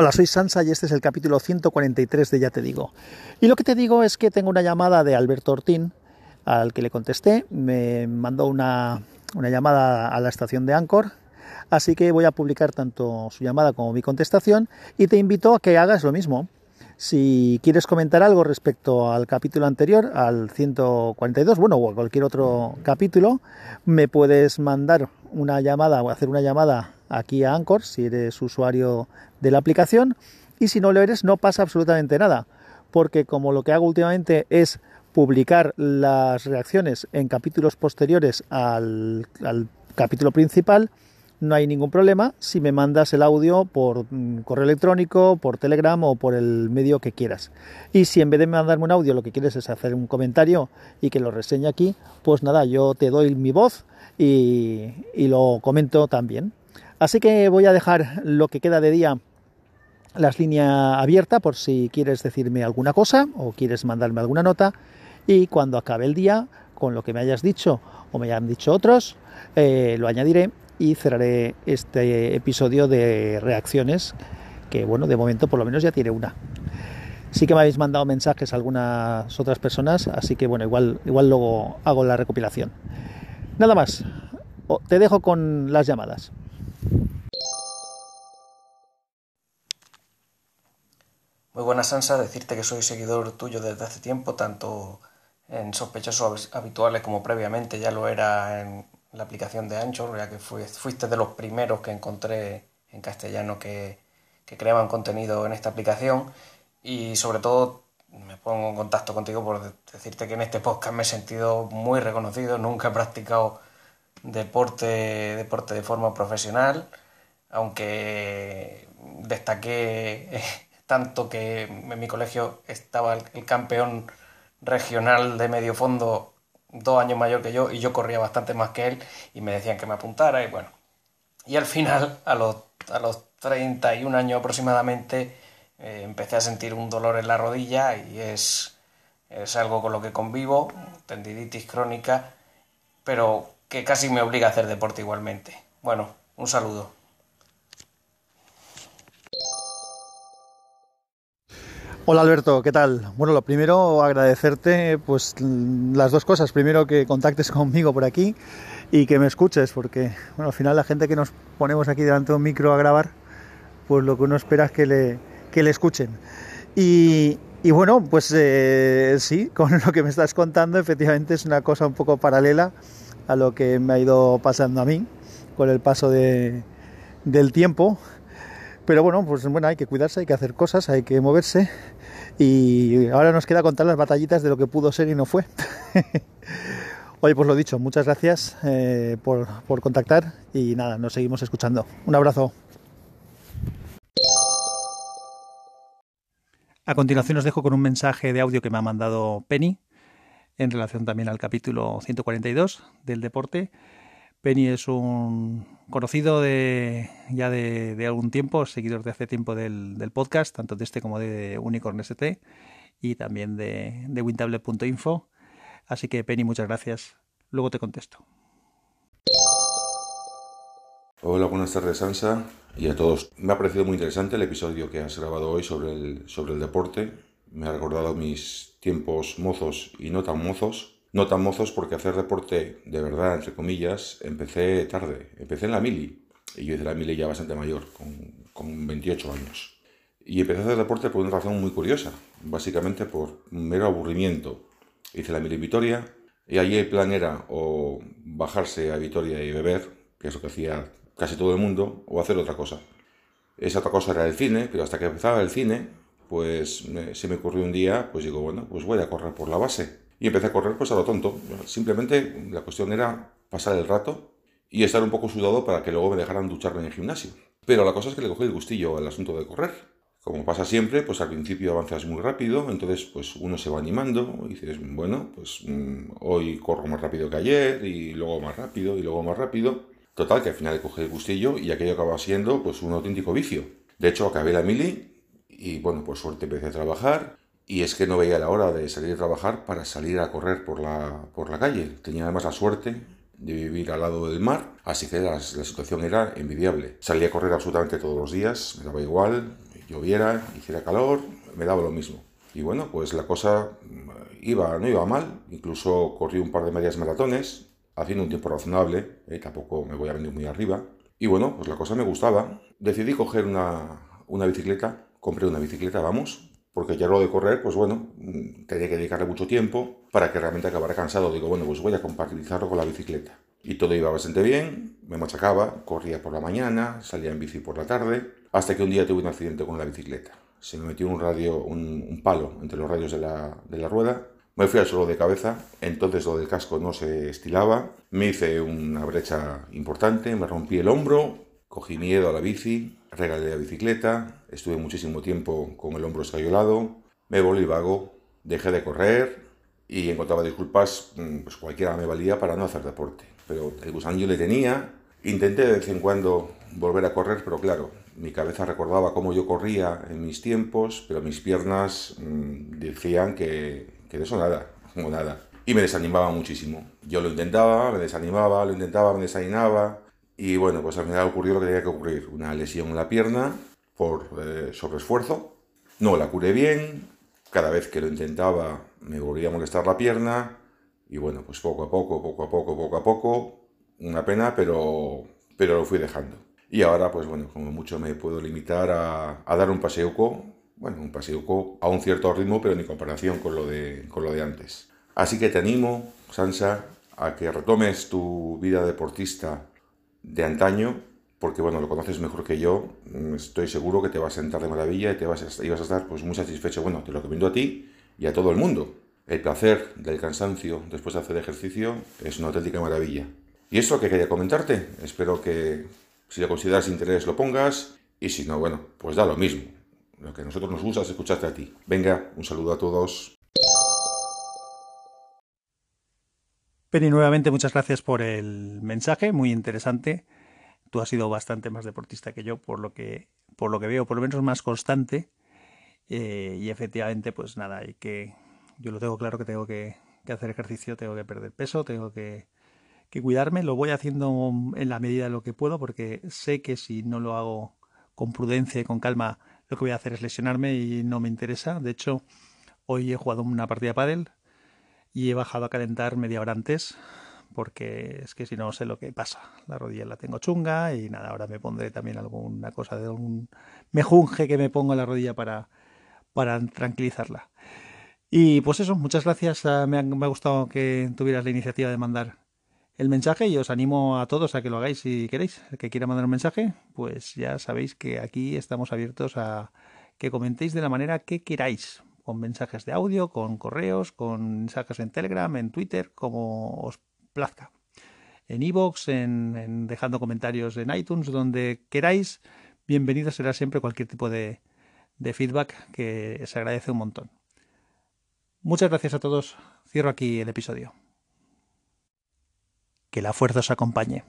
Hola, soy Sansa y este es el capítulo 143 de Ya te digo. Y lo que te digo es que tengo una llamada de Alberto Ortín, al que le contesté, me mandó una, una llamada a la estación de Anchor, así que voy a publicar tanto su llamada como mi contestación y te invito a que hagas lo mismo. Si quieres comentar algo respecto al capítulo anterior, al 142, bueno, o a cualquier otro capítulo, me puedes mandar una llamada o hacer una llamada aquí a Anchor si eres usuario de la aplicación y si no lo eres no pasa absolutamente nada porque como lo que hago últimamente es publicar las reacciones en capítulos posteriores al, capítulo principal no hay ningún problema si me mandas el audio por mm, correo electrónico, por Telegram o por el medio que quieras. Y si en vez de mandarme un audio lo que quieres es hacer un comentario y que lo reseñe aquí, pues nada, yo te doy mi voz y, y lo comento también. Así que voy a dejar lo que queda de día las líneas abiertas por si quieres decirme alguna cosa o quieres mandarme alguna nota. Y cuando acabe el día con lo que me hayas dicho o me hayan dicho otros eh, lo añadiré y cerraré este episodio de reacciones que bueno de momento por lo menos ya tiene una. Sí que me habéis mandado mensajes a algunas otras personas así que bueno igual igual luego hago la recopilación. Nada más. Te dejo con las llamadas Muy buena Sansa, decirte que soy seguidor tuyo desde hace tiempo, tanto en sospechosos habituales como previamente. Ya lo era en la aplicación de Anchor, ya que fuiste de los primeros que encontré en castellano que, que creaban contenido en esta aplicación. Y sobre todo me pongo en contacto contigo por decirte que en este podcast me he sentido muy reconocido, nunca he practicado deporte, deporte de forma profesional, aunque destaqué tanto que en mi colegio estaba el, campeón regional de medio fondo dos años mayor que yo y yo corría bastante más que él y me decían que me apuntara y bueno. Y al final, a los, a los 31 años aproximadamente, eh, empecé a sentir un dolor en la rodilla y es, es algo con lo que convivo, tendinitis crónica, pero que casi me obliga a hacer deporte igualmente. Bueno, un saludo. Hola Alberto, ¿qué tal? Bueno, lo primero agradecerte pues las dos cosas. Primero que contactes conmigo por aquí y que me escuches, porque bueno, al final la gente que nos ponemos aquí delante de un micro a grabar, pues lo que uno espera es que le, que le escuchen. Y, y bueno, pues eh, sí, con lo que me estás contando, efectivamente es una cosa un poco paralela a lo que me ha ido pasando a mí con el paso de, del tiempo. Pero bueno, pues bueno, hay que cuidarse, hay que hacer cosas, hay que moverse. Y ahora nos queda contar las batallitas de lo que pudo ser y no fue. Oye, pues lo dicho, muchas gracias eh, por, por contactar y nada, nos seguimos escuchando. Un abrazo. A continuación os dejo con un mensaje de audio que me ha mandado Penny en relación también al capítulo 142 del deporte Penny es un conocido de ya de, algún tiempo, seguidor de hace tiempo del, podcast, tanto de este como de Unicorn ST y también de, de Wintable.info. Así que Penny, muchas gracias. Luego te contesto. Hola, buenas tardes Sansa y a todos. Me ha parecido muy interesante el episodio que has grabado hoy sobre el, sobre el deporte. Me ha recordado mis tiempos mozos y no tan mozos no tan mozos porque hacer deporte de verdad, entre comillas, empecé tarde. Empecé en la mili. Y yo hice la mili ya bastante mayor, con, con 28 años. Y empecé a hacer deporte por una razón muy curiosa. Básicamente por mero aburrimiento. Hice la mili en Vitoria. Y allí el plan era o bajarse a Vitoria y beber, que es lo que hacía casi todo el mundo, o hacer otra cosa. Esa otra cosa era el cine, pero hasta que empezaba el cine, pues se me ocurrió un día, pues digo, bueno, pues voy a correr por la base y empecé a correr pues a lo tonto. Simplemente la cuestión era pasar el rato y estar un poco sudado para que luego me dejaran ducharme en el gimnasio. Pero la cosa es que le cogí el gustillo al asunto de correr. Como pasa siempre, pues al principio avanzas muy rápido, entonces pues uno se va animando y dices, bueno, pues mm, hoy corro más rápido que ayer y luego más rápido y luego más rápido. Total, que al final le cogí el gustillo y aquello acaba siendo pues un auténtico vicio. De hecho, acabé la mili y bueno, por suerte empecé a trabajar y es que no veía la hora de salir a trabajar para salir a correr por la, por la calle. Tenía además la suerte de vivir al lado del mar, así que la, situación era envidiable. Salía a correr absolutamente todos los días, me daba igual, Lloviera, hiciera calor, me daba lo mismo. Y bueno, pues la cosa mm, iba, no iba mal, incluso corrí un par de medias maratones, haciendo un tiempo razonable, eh, tampoco me voy a venir muy arriba. Y bueno, pues la cosa me gustaba. Decidí coger una, una bicicleta, compré una bicicleta, vamos, porque ya lo de correr, pues bueno, mm, tenía que dedicarle mucho tiempo para que realmente acabara cansado. Digo, bueno, pues voy a compatibilizarlo con la bicicleta. Y todo iba bastante bien, me machacaba, corría por la mañana, salía en bici por la tarde, hasta que un día tuve un accidente con la bicicleta. Se me metió un radio, un, palo entre los radios de la, de la rueda, me fui al suelo de cabeza, entonces lo del casco no se estilaba, me hice una brecha importante, me rompí el hombro, cogí miedo a la bici, regalé la bicicleta, estuve muchísimo tiempo con el hombro escayolado, me volví vago, dejé de correr y encontraba disculpas, mm, pues cualquiera me valía para no hacer deporte pero el gusanillo le tenía. Intenté de vez en cuando volver a correr, pero claro, mi cabeza recordaba cómo yo corría en mis tiempos, pero mis piernas mm, decían que, que de eso nada, como nada. Y me desanimaba muchísimo. Yo lo intentaba, me desanimaba, lo intentaba, me desanimaba. Y bueno, pues al final ocurrió lo que tenía que ocurrir. Una lesión en la pierna por eh, sobreesfuerzo. No la curé bien. Cada vez que lo intentaba me volvía a molestar la pierna. Y bueno, pues poco a poco, poco a poco, poco a poco, una pena, pero, pero lo fui dejando. Y ahora, pues bueno, como mucho me puedo limitar a, a dar un paseuco, bueno, un paseuco a un cierto ritmo, pero en comparación con lo, de, con lo de antes. Así que te animo, Sansa, a que retomes tu vida deportista de antaño, porque bueno, lo conoces mejor que yo, estoy seguro que te va a sentar de maravilla y te vas a, y a estar pues muy satisfecho. Bueno, te lo recomiendo a ti y a todo el mundo. El placer del cansancio después de hacer ejercicio es una auténtica maravilla. Y eso que quería comentarte, espero que si lo consideras interés lo pongas y si no, bueno, pues da lo mismo. Lo que a nosotros nos gusta es escucharte a ti. Venga, un saludo a todos. Penny, nuevamente muchas gracias por el mensaje, muy interesante. Tú has sido bastante más deportista que yo, por lo que, por lo que veo, por lo menos más constante. Eh, y efectivamente, pues nada, hay que yo lo tengo claro que tengo que, hacer ejercicio, tengo que perder peso, tengo que, cuidarme. Lo voy haciendo en la medida de lo que puedo porque sé que si no lo hago con prudencia y con calma, lo que voy a hacer es lesionarme y no me interesa. De hecho, hoy he jugado una partida de pádel y he bajado a calentar media hora antes porque es que si no sé lo que pasa. La rodilla la tengo chunga y nada, ahora me pondré también alguna cosa de un mejunje que me pongo en la rodilla para, para tranquilizarla. Y pues eso, muchas gracias. Ah, me ha, me ha, gustado que tuvieras la iniciativa de mandar el mensaje y os animo a todos a que lo hagáis si queréis. El que quiera mandar un mensaje, pues ya sabéis que aquí estamos abiertos a que comentéis de la manera que queráis, con mensajes de audio, con correos, con mensajes en Telegram, en Twitter, como os plazca. En iVoox, en, en dejando comentarios en iTunes, donde queráis, bienvenido será siempre cualquier tipo de, de feedback que se agradece un montón. Muchas gracias a todos. Cierro aquí el episodio. Que la fuerza os acompañe.